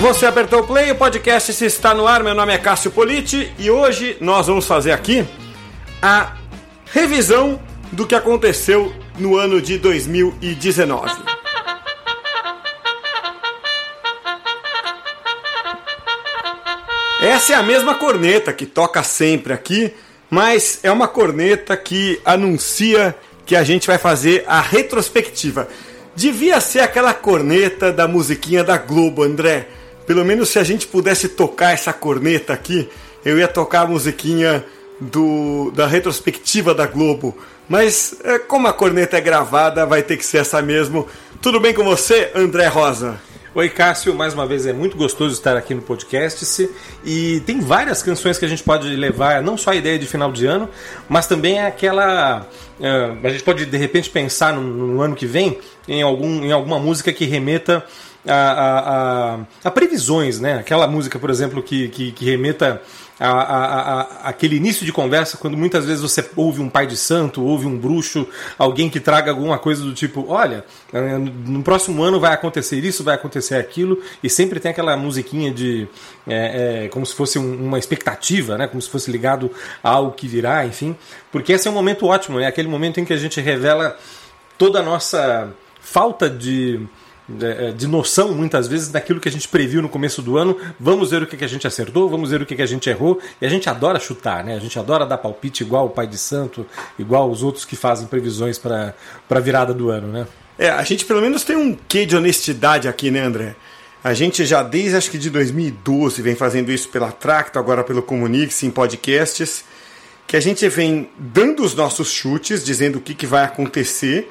Você apertou o play, o podcast se está no ar. Meu nome é Cássio Politi e hoje nós vamos fazer aqui a revisão do que aconteceu no ano de 2019. Essa é a mesma corneta que toca sempre aqui, mas é uma corneta que anuncia que a gente vai fazer a retrospectiva. Devia ser aquela corneta da musiquinha da Globo, André pelo menos se a gente pudesse tocar essa corneta aqui, eu ia tocar a musiquinha do, da retrospectiva da Globo. Mas é, como a corneta é gravada, vai ter que ser essa mesmo. Tudo bem com você, André Rosa? Oi, Cássio, mais uma vez é muito gostoso estar aqui no podcast. E tem várias canções que a gente pode levar, não só a ideia de final de ano, mas também aquela. Uh, a gente pode de repente pensar no, no, ano que vem em, algum, em alguma música que remeta a, a, a, a previsões, né? Aquela música, por exemplo, que, que, que remeta a, a, a, aquele início de conversa, quando muitas vezes você ouve um pai de santo, ouve um bruxo, alguém que traga alguma coisa do tipo: olha, eh, no próximo ano vai acontecer isso, vai acontecer aquilo, e sempre tem aquela musiquinha de. É, é, como se fosse um, uma expectativa, né? como se fosse ligado a algo que virá, enfim. Porque esse é um momento ótimo, é aquele momento em que a gente revela toda a nossa falta de de noção, muitas vezes, daquilo que a gente previu no começo do ano. Vamos ver o que a gente acertou, vamos ver o que a gente errou. E a gente adora chutar, né? A gente adora dar palpite igual o Pai de Santo, igual os outros que fazem previsões para a virada do ano, né? É, a gente pelo menos tem um quê de honestidade aqui, né, André? A gente já desde acho que de 2012 vem fazendo isso pela Tracto, agora pelo Comunix, em podcasts, que a gente vem dando os nossos chutes, dizendo o que, que vai acontecer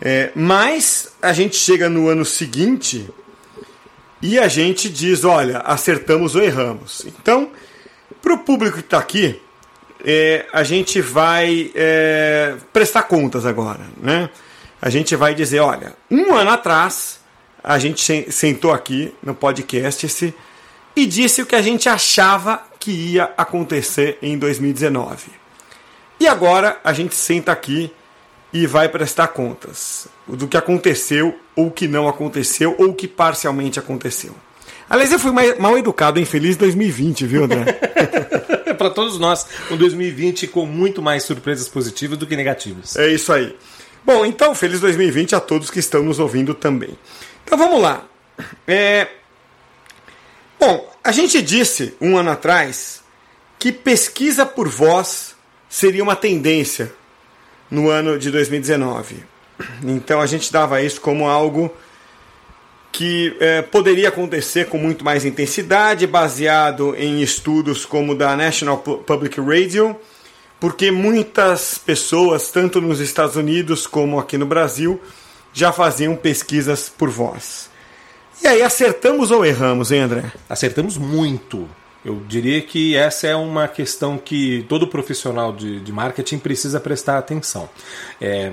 é, mas a gente chega no ano seguinte e a gente diz: olha, acertamos ou erramos. Então, para o público que está aqui, é, a gente vai é, prestar contas agora. Né? A gente vai dizer: olha, um ano atrás, a gente sentou aqui no podcast esse, e disse o que a gente achava que ia acontecer em 2019. E agora a gente senta aqui e vai prestar contas do que aconteceu ou que não aconteceu ou que parcialmente aconteceu. Aliás, eu fui mal educado em Feliz 2020, viu, André? Para todos nós, um 2020 com muito mais surpresas positivas do que negativas. É isso aí. Bom, então, feliz 2020 a todos que estão nos ouvindo também. Então vamos lá. É... Bom, a gente disse um ano atrás que pesquisa por voz seria uma tendência no ano de 2019. Então a gente dava isso como algo que é, poderia acontecer com muito mais intensidade, baseado em estudos como da National Public Radio, porque muitas pessoas, tanto nos Estados Unidos como aqui no Brasil, já faziam pesquisas por voz. E aí, acertamos ou erramos, hein, André? Acertamos muito. Eu diria que essa é uma questão que todo profissional de, de marketing precisa prestar atenção. É,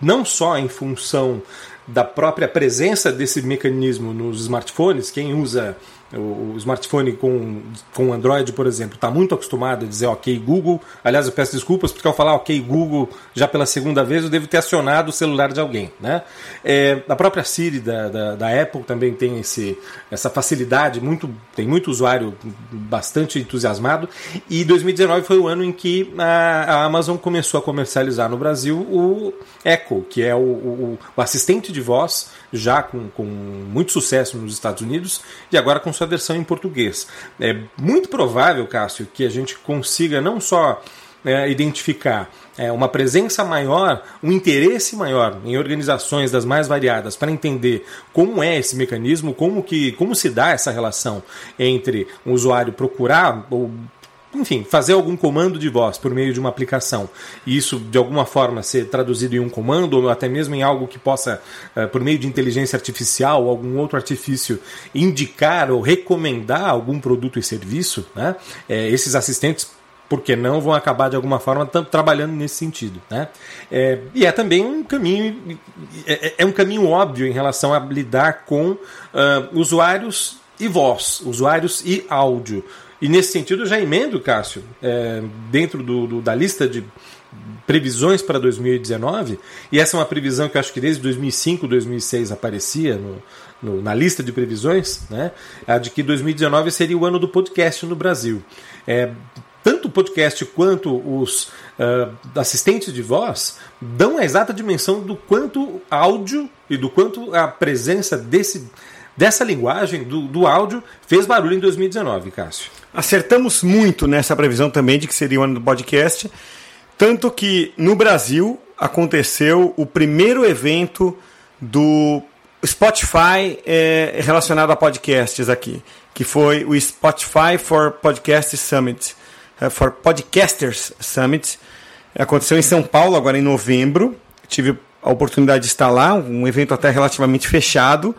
não só em função da própria presença desse mecanismo nos smartphones, quem usa o, smartphone com, com Android, por exemplo, está muito acostumado a dizer ok Google. Aliás, eu peço desculpas porque ao falar ok Google já pela segunda vez eu devo ter acionado o celular de alguém. Né? É, a própria Siri da, da, da, Apple também tem esse, essa facilidade, muito, tem muito usuário bastante entusiasmado. E 2019 foi o ano em que a, a Amazon começou a comercializar no Brasil o Echo, que é o, o, o assistente de voz já com, com muito sucesso nos Estados Unidos e agora com sua versão em português. É muito provável, Cássio, que a gente consiga não só é, identificar é, uma presença maior, um interesse maior em organizações das mais variadas para entender como é esse mecanismo, como, que, como se dá essa relação entre um usuário procurar ou enfim, fazer algum comando de voz por meio de uma aplicação e isso de alguma forma ser traduzido em um comando ou até mesmo em algo que possa, uh, por meio de inteligência artificial ou algum outro artifício, indicar ou recomendar algum produto e serviço, né? É, esses assistentes por que não vão acabar de alguma forma trabalhando nesse sentido, né? É, e é também um caminho é, é, é, um caminho óbvio em relação a lidar com uh, usuários e voz, usuários e áudio. E nesse sentido, eu já emendo, Cássio, é, dentro do, do, da lista de, previsões para 2019, e essa é uma previsão que eu acho que desde 2005, 2006 aparecia no, no, na lista de previsões, né, a de que 2019 seria o ano do podcast no Brasil. É, tanto o podcast quanto os uh, assistentes de voz dão a exata dimensão do quanto áudio e do quanto a presença desse, dessa linguagem, do, do áudio, fez barulho em 2019, Cássio. Acertamos muito nessa previsão também de que seria o ano do podcast. Tanto que no Brasil aconteceu o primeiro evento do Spotify é, relacionado a podcasts aqui, que foi o Spotify for Podcast Summit, uh, for Podcasters Summit. Aconteceu em São Paulo agora em novembro. Tive a oportunidade de estar lá, um evento até relativamente fechado.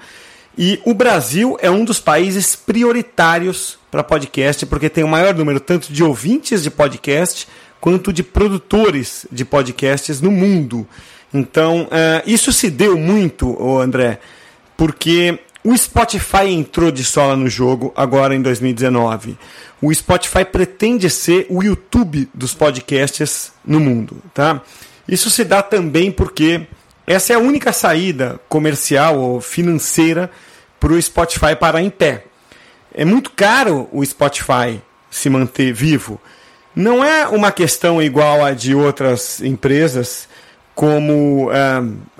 E o Brasil é um dos países prioritários para podcast, porque tem o maior número tanto de ouvintes de podcast quanto de produtores de podcasts no mundo. Então, uh, isso se deu muito, André, porque o Spotify entrou de sola no jogo agora em 2019. O Spotify pretende ser o YouTube dos podcasts no mundo, tá? Isso se dá também porque essa é a única saída comercial ou financeira para o Spotify parar em pé. É muito caro o Spotify se manter vivo. Não é uma questão igual a de outras empresas, como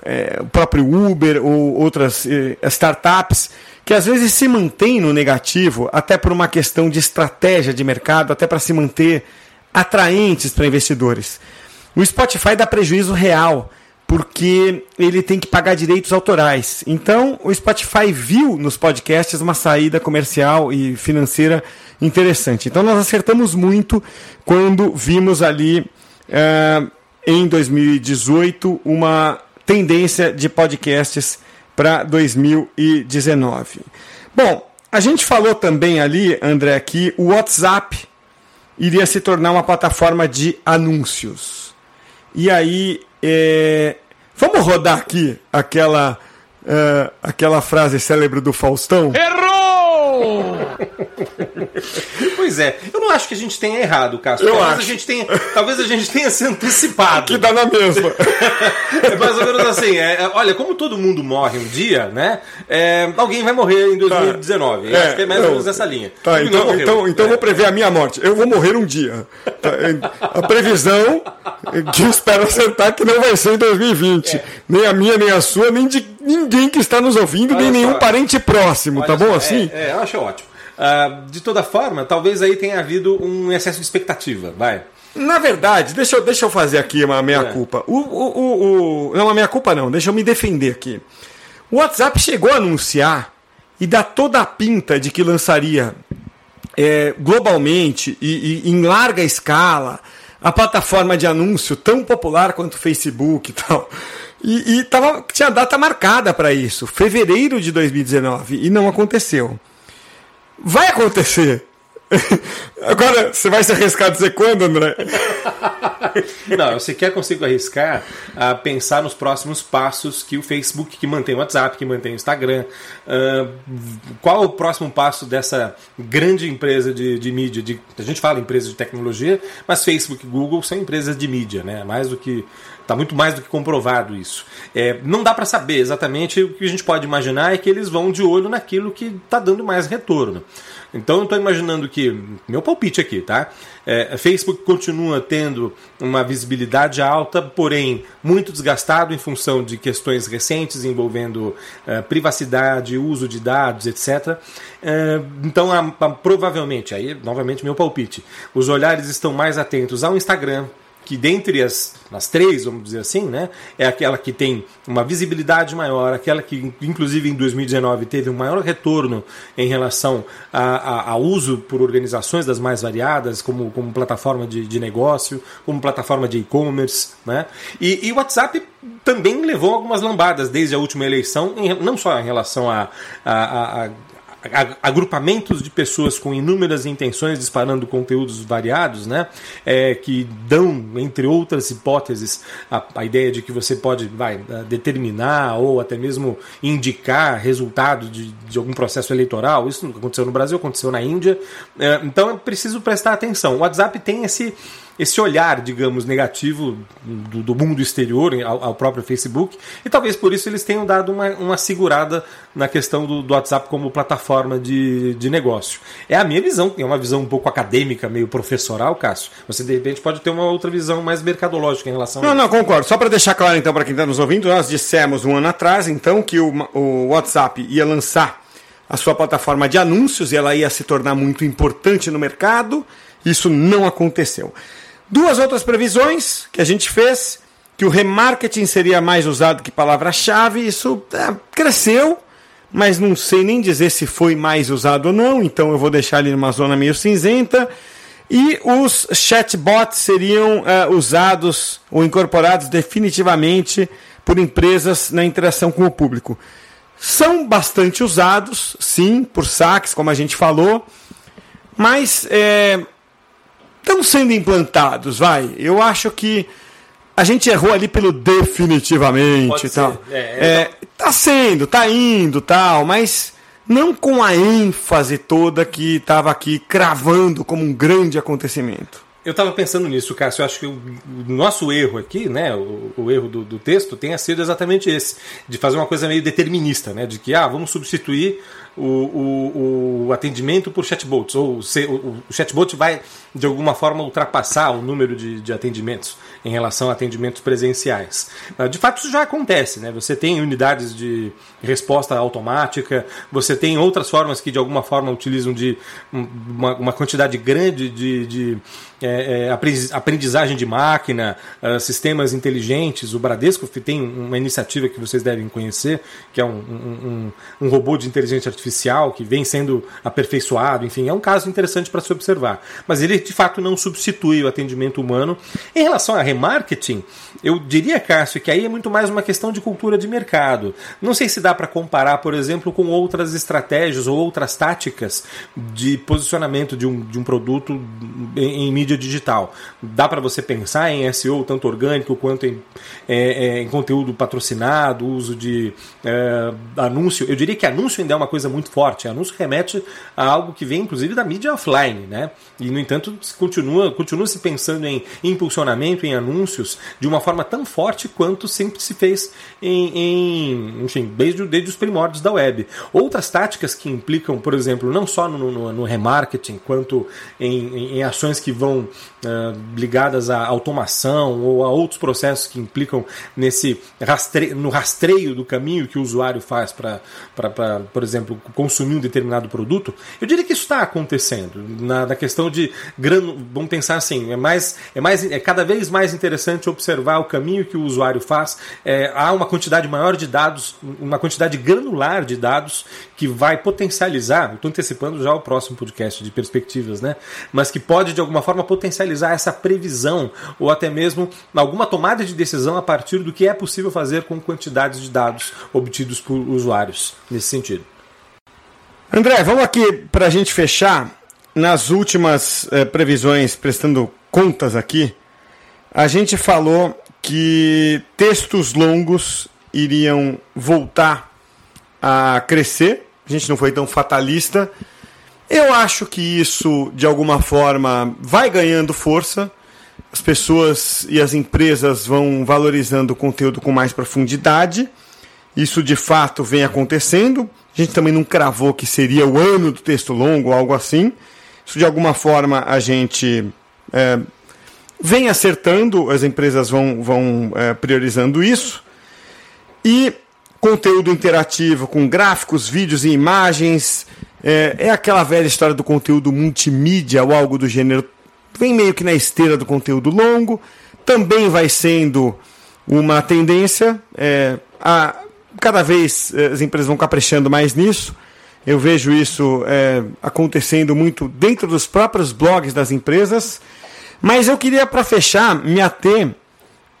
é, o próprio Uber ou outras eh, startups, que às vezes se mantêm no negativo, até por uma questão de estratégia de mercado, até para se manter atraentes para investidores. O Spotify dá prejuízo real, porque ele tem que pagar direitos autorais. Então, o Spotify viu nos podcasts uma saída comercial e financeira interessante. Então, nós acertamos muito quando vimos ali uh, em 2018 uma tendência de podcasts para 2019. Bom, a gente falou também ali, André, que o WhatsApp iria se tornar uma plataforma de anúncios. E aí, é... vamos rodar aqui aquela, uh, aquela frase célebre do Faustão? Errou! pois é, eu não acho que a gente tenha errado, Cássio. Eu talvez acho. a gente tenha, talvez a gente tenha se antecipado. Que dá na mesma. é mais ou menos assim. É, é, olha, como todo mundo morre um dia, né? É, alguém vai morrer em 2019. Tá. acho que é mais ou menos essa linha. Tá, então, morreu, então, então é. eu vou prever a minha morte. Eu vou morrer um dia. Tá, a previsão que eu espero acertar que não vai ser em 2020. É. Nem a minha, nem a sua, nem de ninguém que está nos ouvindo, Olha nem só. nenhum parente próximo, tá Olha bom só, assim? É, é, eu acho ótimo. Ah, de toda forma, talvez aí tenha havido um excesso de expectativa. Vai. Na verdade, deixa eu, deixa eu fazer aqui uma É. meia-culpa. O, o, o, o- não, uma meia-culpa não, deixa eu me defender aqui. O WhatsApp chegou a anunciar e dá toda a pinta de que lançaria é, globalmente e, e em larga escala a plataforma de anúncio tão popular quanto o Facebook e tal. E, e tava, tinha data marcada para isso, fevereiro de 2019, e não aconteceu. Vai acontecer. Agora, você vai se arriscar a dizer quando, André? Não, eu sequer consigo arriscar a pensar nos próximos passos que o Facebook, que mantém o WhatsApp, que mantém o Instagram. ah, qual o próximo passo dessa grande empresa de, de mídia? De, a gente fala empresa de tecnologia, mas Facebook e Google são empresas de mídia, né? Mais do que. Está muito mais do que comprovado isso. É, não dá para saber exatamente o que a gente pode imaginar é que eles vão de olho naquilo que está dando mais retorno. Então eu estou imaginando que, meu palpite aqui, tá? É, Facebook continua tendo uma visibilidade alta, porém muito desgastado em função de questões recentes envolvendo eh, privacidade, uso de dados, etc. Eh, então, provavelmente, aí novamente meu palpite, os olhares estão mais atentos ao Instagram, que dentre as, as três, vamos dizer assim, né, é aquela que tem uma visibilidade maior, aquela que, inclusive, em 2019 teve um maior retorno em relação a, a- ao uso por organizações das mais variadas, como, como plataforma de, de negócio, como plataforma de e-commerce. Né? E, o WhatsApp também levou algumas lambadas desde a última eleição, em- não só em relação a- a a- agrupamentos de pessoas com inúmeras intenções disparando conteúdos variados, né? É, que dão, entre outras hipóteses, a, a ideia de que você pode vai, determinar ou até mesmo indicar resultado de, de algum processo eleitoral. Isso nunca aconteceu no Brasil, aconteceu na Índia. É, então é preciso prestar atenção. O WhatsApp tem esse esse olhar, digamos, negativo do, do mundo exterior ao, ao, próprio Facebook, e talvez por isso eles tenham dado uma, uma segurada na questão do, do, WhatsApp como plataforma de, de negócio. É a minha visão, é uma visão um pouco acadêmica, meio professoral, Cássio. Você de repente pode ter uma outra visão mais mercadológica em relação não, a não, concordo. Só para deixar claro então para quem está nos ouvindo, nós dissemos um ano atrás então que o, o WhatsApp ia lançar a sua plataforma de anúncios e ela ia se tornar muito importante no mercado. Isso não aconteceu. Duas outras previsões que a gente fez, que o remarketing seria mais usado que palavra-chave, isso é, cresceu, mas não sei nem dizer se foi mais usado ou não, então eu vou deixar ali numa zona meio cinzenta. E os chatbots seriam uh, usados ou incorporados definitivamente por empresas na interação com o público. São bastante usados, sim, por saques, como a gente falou, mas é, estão sendo implantados, vai. Eu acho que a gente errou ali pelo definitivamente e tal. É, é, tá sendo, tá indo tal, mas não com a ênfase toda que estava aqui cravando como um grande acontecimento. Eu estava pensando nisso, Cássio. Eu acho que o nosso erro aqui, né, o, o erro do, do, texto, tenha sido exatamente esse, de fazer uma coisa meio determinista, né, de que ah, vamos substituir o, o, o atendimento por chatbots, ou se, o, chatbot vai de alguma forma ultrapassar o número de, de atendimentos em relação a atendimentos presenciais. Ah, de fato, isso já acontece, né? Você tem unidades de resposta automática, você tem outras formas que de alguma forma utilizam de uma, uma quantidade grande de, de é, é, aprendizagem de máquina, uh, sistemas inteligentes. O Bradesco tem uma iniciativa que vocês devem conhecer, que é um, um, um robô de inteligência artificial que vem sendo aperfeiçoado. Enfim, é um caso interessante para se observar. Mas ele de fato não substitui o atendimento humano. Em relação a remarketing, eu diria, Cássio, que aí é muito mais uma questão de cultura de mercado. Não sei se dá para comparar, por exemplo, com outras estratégias ou outras táticas de posicionamento de um, de um produto em, em mídia digital. Dá para você pensar em SEO, tanto orgânico quanto em, é, é, em conteúdo patrocinado, uso de é, anúncio. Eu diria que anúncio ainda é uma coisa muito forte. Anúncio remete a algo que vem, inclusive, da mídia offline. Né? E, no entanto, continua, continua se pensando em impulsionamento, em anúncios, de uma forma tão forte quanto sempre se fez em, em enfim, desde, desde os primórdios da web. Outras táticas que implicam, por exemplo, não só no, no, no remarketing, quanto em, em, em ações que vão uh, ligadas à automação ou a outros processos que implicam nesse rastreio, no rastreio do caminho que o usuário faz para, por exemplo, consumir um determinado produto, eu diria que isso está acontecendo. Na, na questão de grano, vamos pensar assim, é mais, é mais é cada vez mais interessante observar o caminho que o usuário faz. É, há uma quantidade maior de dados, uma quantidade granular de dados que vai potencializar. Estou antecipando já o próximo podcast de perspectivas, né? Mas que pode de alguma forma potencializar essa previsão ou até mesmo alguma tomada de decisão a partir do que é possível fazer com quantidades de dados obtidos por usuários nesse sentido. André, vamos aqui para a gente fechar. Nas últimas eh, previsões, prestando contas aqui, a gente falou que textos longos iriam voltar a crescer. A gente não foi tão fatalista. Eu acho que isso, de alguma forma, vai ganhando força. As pessoas e as empresas vão valorizando o conteúdo com mais profundidade. Isso de fato vem acontecendo. A gente também não cravou que seria o ano do texto longo algo assim. Isso de alguma forma a gente é, vem acertando, as empresas vão, vão é, priorizando isso. E conteúdo interativo com gráficos, vídeos e imagens é, é aquela velha história do conteúdo multimídia ou algo do gênero. Vem meio que na esteira do conteúdo longo. Também vai sendo uma tendência. É, a, cada vez é, as empresas vão caprichando mais nisso. Eu vejo isso é, acontecendo muito dentro dos próprios blogs das empresas. Mas eu queria, para fechar, me ater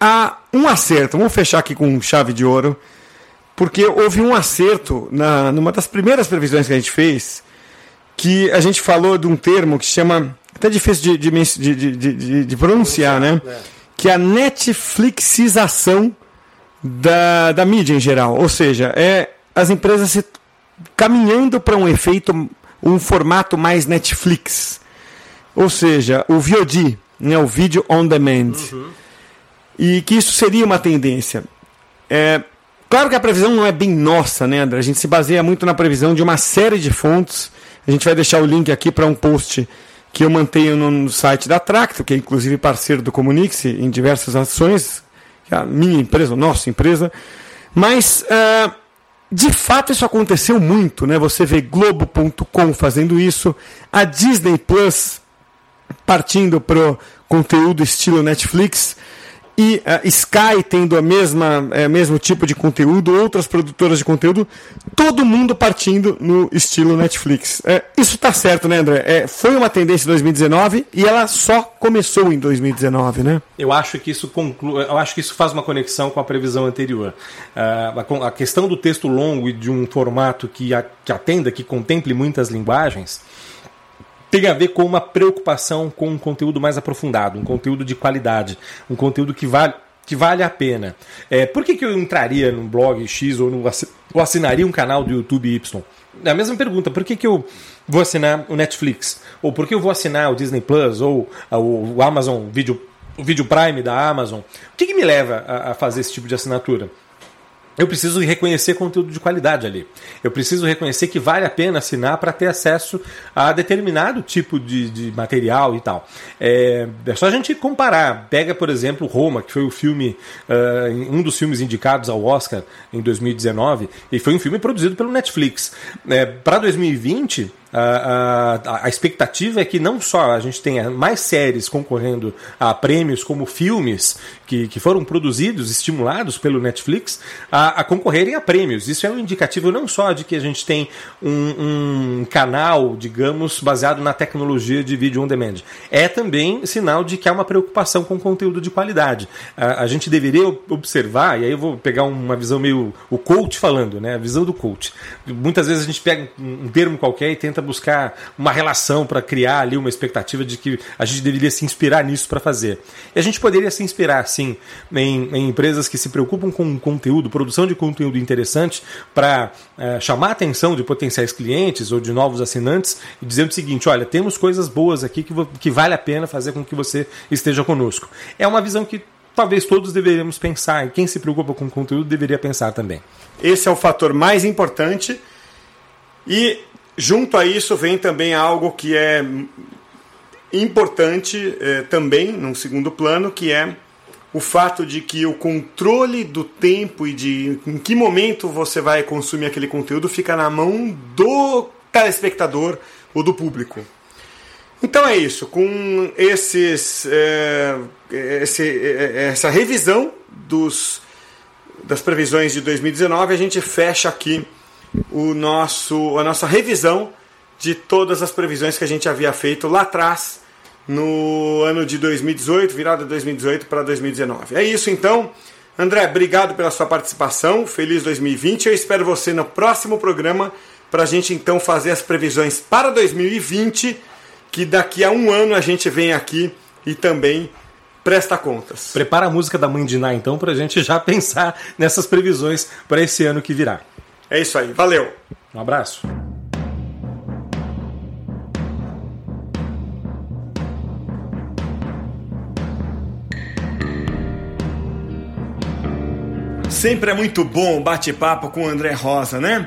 a um acerto. Vamos fechar aqui com chave de ouro porque houve um acerto na, numa das primeiras previsões que a gente fez, que a gente falou de um termo que chama, até difícil de, de, de, de, de pronunciar, né? É. Que é a Netflixização da, da mídia em geral. Ou seja, é as empresas se caminhando para um efeito, um formato mais Netflix. Ou seja, o VOD, né, o vídeo on demand. Uhum. E que isso seria uma tendência. É, claro que a previsão não é bem nossa, né, André? A gente se baseia muito na previsão de uma série de fontes. A gente vai deixar o link aqui para um post que eu mantenho no site da Tracto, que é inclusive parceiro do Comunix em diversas ações, é a minha empresa, a nossa empresa. Mas, uh, de fato, isso aconteceu muito. Né? Você vê Globo.com fazendo isso, a Disney Plus partindo para o conteúdo estilo Netflix e uh, Sky tendo a mesma é, mesmo tipo de conteúdo, outras produtoras de conteúdo, todo mundo partindo no estilo Netflix. É, isso está certo, né, André? É, foi uma tendência em 2019 e ela só começou em 2019, né? Eu acho que isso conclui, eu acho que isso faz uma conexão com a previsão anterior. Uh, a, a, questão do texto longo e de um formato que, a, que atenda, que contemple muitas linguagens tem a ver com uma preocupação com um conteúdo mais aprofundado, um conteúdo de qualidade, um conteúdo que vale, que vale a pena. É, por que, que eu entraria num blog X ou, no, ou assinaria um canal do YouTube Y? É a mesma pergunta, por que, que eu vou assinar o Netflix? Ou por que eu vou assinar o Disney Plus ou o Amazon Video, o Video Prime da Amazon? O que, que me leva a, a fazer esse tipo de assinatura? Eu preciso reconhecer conteúdo de qualidade ali. Eu preciso reconhecer que vale a pena assinar para ter acesso a determinado tipo de, de material e tal. É, é, só a gente comparar. Pega, por exemplo, Roma, que foi o filme, uh, um dos filmes indicados ao Oscar em 2019, e foi um filme produzido pelo Netflix. É, para 2020, a, a, expectativa é que não só a gente tenha mais séries concorrendo a prêmios como filmes que, que foram produzidos, estimulados pelo Netflix, a, a concorrerem a prêmios. Isso é um indicativo não só de que a gente tem um, um canal, digamos, baseado na tecnologia de vídeo on demand, é também sinal de que há uma preocupação com conteúdo de qualidade. A, a gente deveria observar, e aí eu vou pegar uma visão meio o coach falando, né? A visão do coach. Muitas vezes a gente pega um termo qualquer e tenta buscar uma relação para criar ali uma expectativa de que a gente deveria se inspirar nisso para fazer. E a gente poderia se inspirar, sim, em, em empresas que se preocupam com conteúdo, produção de conteúdo interessante, para é, chamar a atenção de potenciais clientes ou de novos assinantes e dizer o seguinte: olha, temos coisas boas aqui que, que vale a pena fazer com que você esteja conosco. É uma visão que talvez todos deveríamos pensar, e quem se preocupa com conteúdo deveria pensar também. Esse é o fator mais importante. E Junto a isso vem também algo que é importante é, também, num segundo plano, que é o fato de que o controle do tempo e de em que momento você vai consumir aquele conteúdo fica na mão do telespectador ou do público. Então é isso, com esses, é, esse, é, essa revisão dos, das previsões de 2019, a gente fecha aqui o nosso, a nossa revisão de todas as previsões que a gente havia feito lá atrás, no ano de 2018, virada 2018 para 2019. É isso então. André, obrigado pela sua participação. Feliz 2020. Eu espero você no próximo programa para a gente então fazer as previsões para 2020, que daqui a um ano a gente vem aqui e também presta contas. Prepara a música da Mãe de Ná então para a gente já pensar nessas previsões para esse ano que virá. É isso aí, valeu. Um abraço. Sempre é muito bom o bate-papo com o André Rosa, né?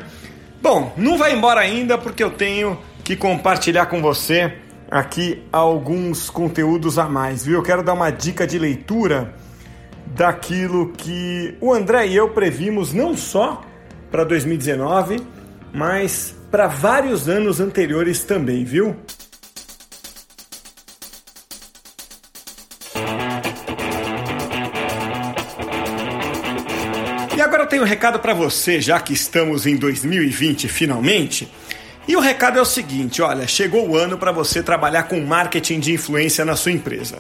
Bom, não vai embora ainda porque eu tenho que compartilhar com você aqui alguns conteúdos a mais, viu? Eu quero dar uma dica de leitura daquilo que o André e eu previmos não só para 2019, mas para vários anos anteriores também, viu? E agora eu tenho um recado para você, já que estamos em 2020 finalmente. E o recado é o seguinte: olha, chegou o ano para você trabalhar com marketing de influência na sua empresa.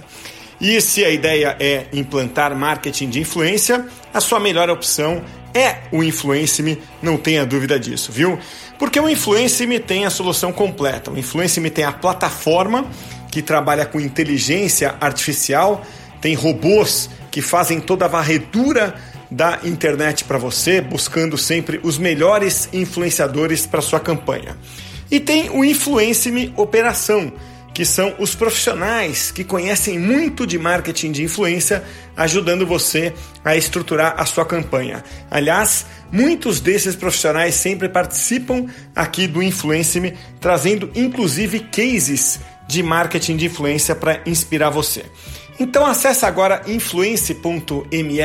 E se a ideia é implantar marketing de influência, a sua melhor opção é o Influence-me, não tenha dúvida disso, viu? Porque o Influence-me tem a solução completa. O Influence-me tem a plataforma que trabalha com inteligência artificial, tem robôs que fazem toda a varredura da internet para você, buscando sempre os melhores influenciadores para sua campanha. E tem o Influence-me Operação, que são os profissionais que conhecem muito de marketing de influência, ajudando você a estruturar a sua campanha. Aliás, muitos desses profissionais sempre participam aqui do Influence trazendo inclusive cases de marketing de influência para inspirar você. Então acesse agora influence.me,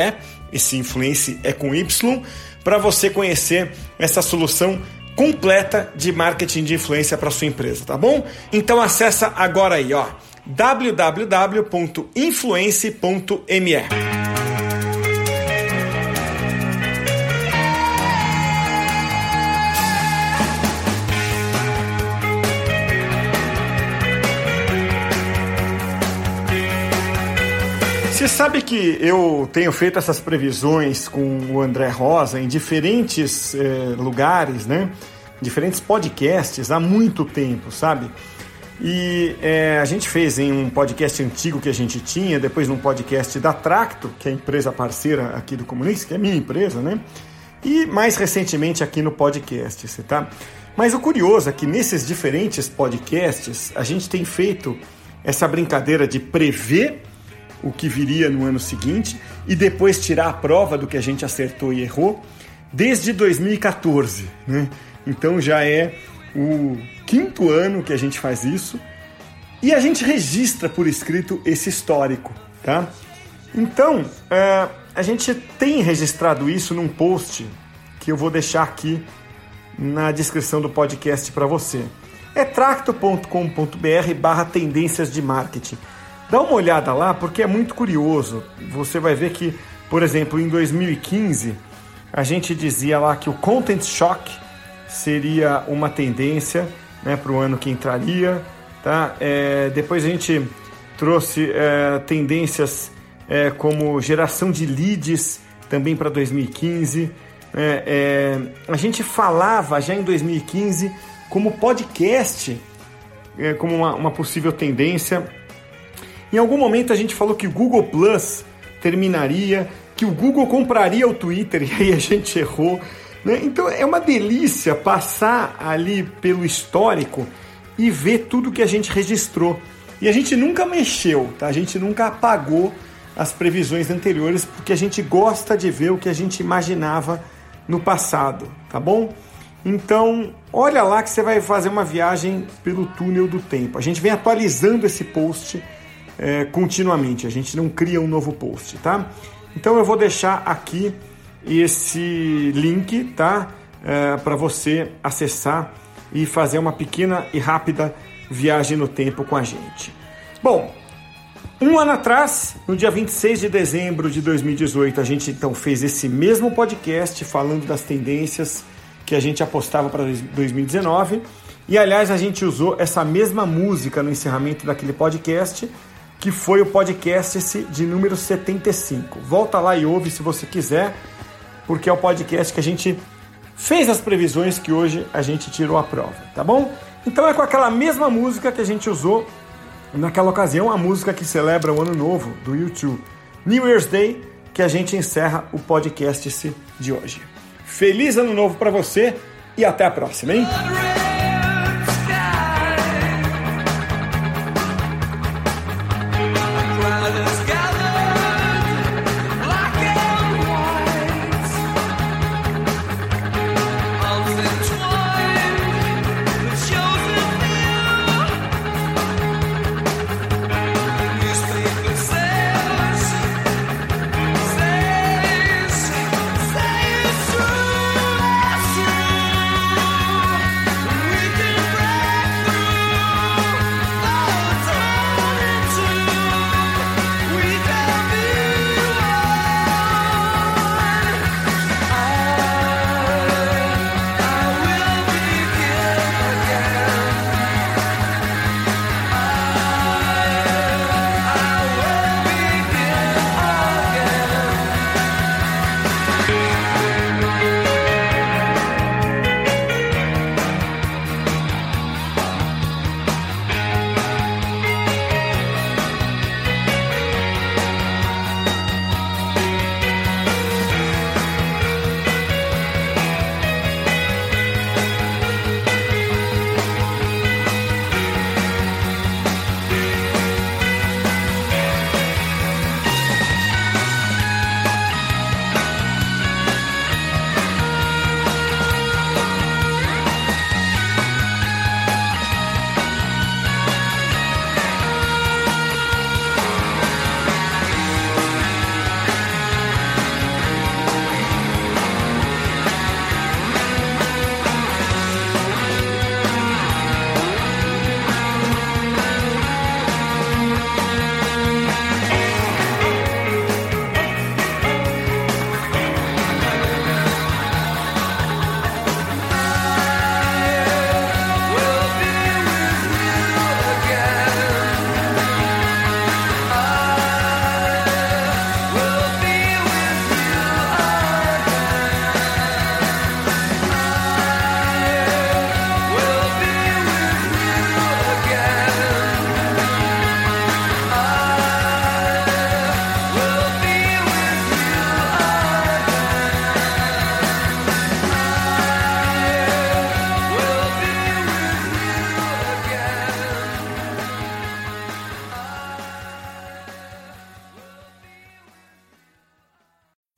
esse influence é com Y, para você conhecer essa solução completa de marketing de influência para sua empresa, tá bom? Então acessa agora aí, ó, www.influence.me. Você sabe que eu tenho feito essas previsões com o André Rosa em diferentes eh, lugares, né? Diferentes podcasts há muito tempo, sabe? E eh, a gente fez em um podcast antigo que a gente tinha, depois num podcast da Tracto, que é a empresa parceira aqui do Comunix, que é minha empresa, né? E mais recentemente aqui no podcast, tá? Mas o curioso é que nesses diferentes podcasts a gente tem feito essa brincadeira de prever o que viria no ano seguinte e depois tirar a prova do que a gente acertou e errou desde 2014. Né? Então já é o quinto ano que a gente faz isso e a gente registra por escrito esse histórico. Tá? Então é, a gente tem registrado isso num post que eu vou deixar aqui na descrição do podcast para você. É tracto.com.br barra tendências de marketing. Dá uma olhada lá porque é muito curioso. Você vai ver que, por exemplo, em 2015, a gente dizia lá que o Content Shock seria uma tendência né, para o ano que entraria. Tá? É, depois a gente trouxe é, tendências é, como geração de leads também para 2015. É, é, a gente falava já em 2015 como podcast, é, como uma, uma possível tendência. Em algum momento a gente falou que o Google Plus terminaria, que o Google compraria o Twitter e aí a gente errou. Né? Então é uma delícia passar ali pelo histórico e ver tudo que a gente registrou. E a gente nunca mexeu, tá? A gente nunca apagou as previsões anteriores porque a gente gosta de ver o que a gente imaginava no passado, tá bom? Então, olha lá que você vai fazer uma viagem pelo túnel do tempo. A gente vem atualizando esse post é, continuamente, a gente não cria um novo post, tá? Então eu vou deixar aqui esse link, tá? É, para você acessar e fazer uma pequena e rápida viagem no tempo com a gente. Bom, um ano atrás, no dia 26 de dezembro de 2018, a gente então fez esse mesmo podcast falando das tendências que a gente apostava para 2019. E aliás, a gente usou essa mesma música no encerramento daquele podcast que foi o podcast esse de número 75. Volta lá e ouve se você quiser, porque é o podcast que a gente fez as previsões que hoje a gente tirou a prova, tá bom? Então é com aquela mesma música que a gente usou naquela ocasião, a música que celebra o ano novo do YouTube, New Year's Day, que a gente encerra o podcast de hoje. Feliz ano novo para você e até a próxima, hein?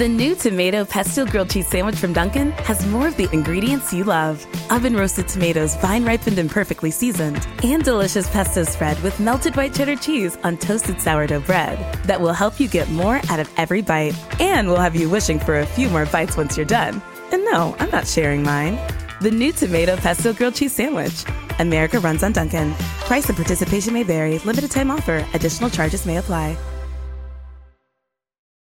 The new tomato pesto grilled cheese sandwich from Dunkin' has more of the ingredients you love oven roasted tomatoes, vine ripened and perfectly seasoned, and delicious pesto spread with melted white cheddar cheese on toasted sourdough bread that will help you get more out of every bite and will have you wishing for a few more bites once you're done. And no, I'm not sharing mine. The new tomato pesto grilled cheese sandwich. America runs on Dunkin'. Price and participation may vary. Limited time offer. Additional charges may apply.